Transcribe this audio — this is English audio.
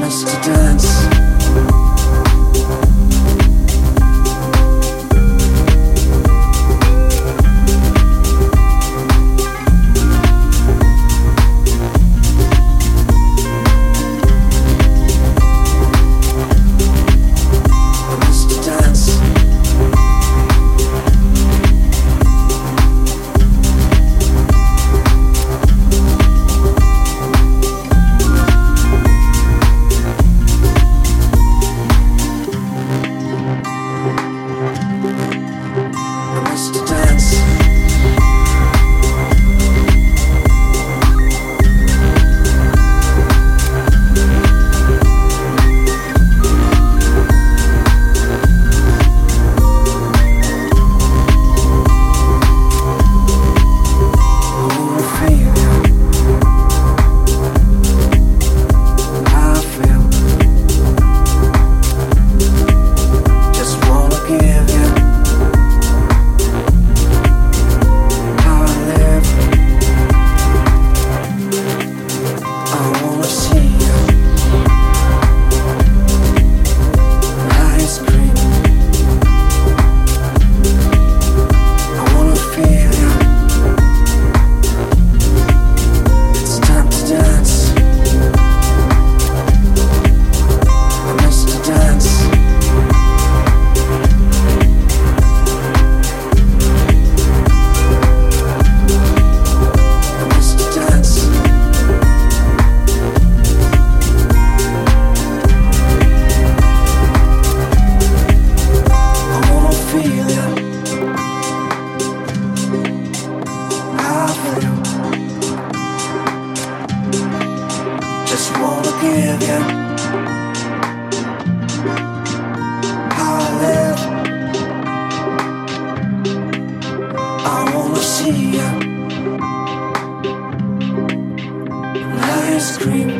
Must dance. See you. Ice cream.